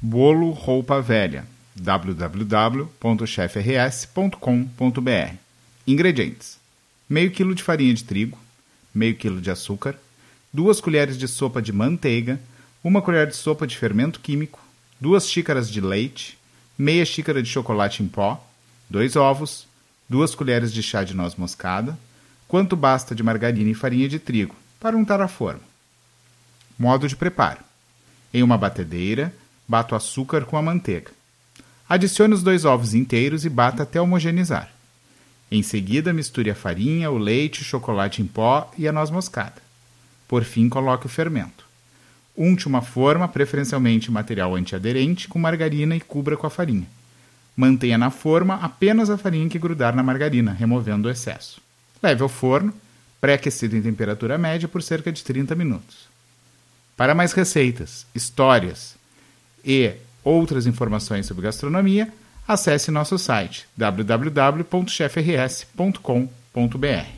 Bolo roupa velha www.chefrs.com.br Ingredientes: meio quilo de farinha de trigo, meio quilo de açúcar, duas colheres de sopa de manteiga, uma colher de sopa de fermento químico, duas xícaras de leite, meia xícara de chocolate em pó, dois ovos, duas colheres de chá de noz moscada, quanto basta de margarina e farinha de trigo para untar a forma. Modo de preparo: em uma batedeira, bato o açúcar com a manteiga. Adicione os dois ovos inteiros e bata até homogeneizar. Em seguida, misture a farinha, o leite, o chocolate em pó e a noz moscada. Por fim, coloque o fermento. Unte uma forma, preferencialmente material antiaderente, com margarina e cubra com a farinha. Mantenha na forma apenas a farinha que grudar na margarina, removendo o excesso. Leve ao forno, pré-aquecido em temperatura média por cerca de 30 minutos. Para mais receitas, histórias e outras informações sobre gastronomia, acesse nosso site www.chefrs.com.br.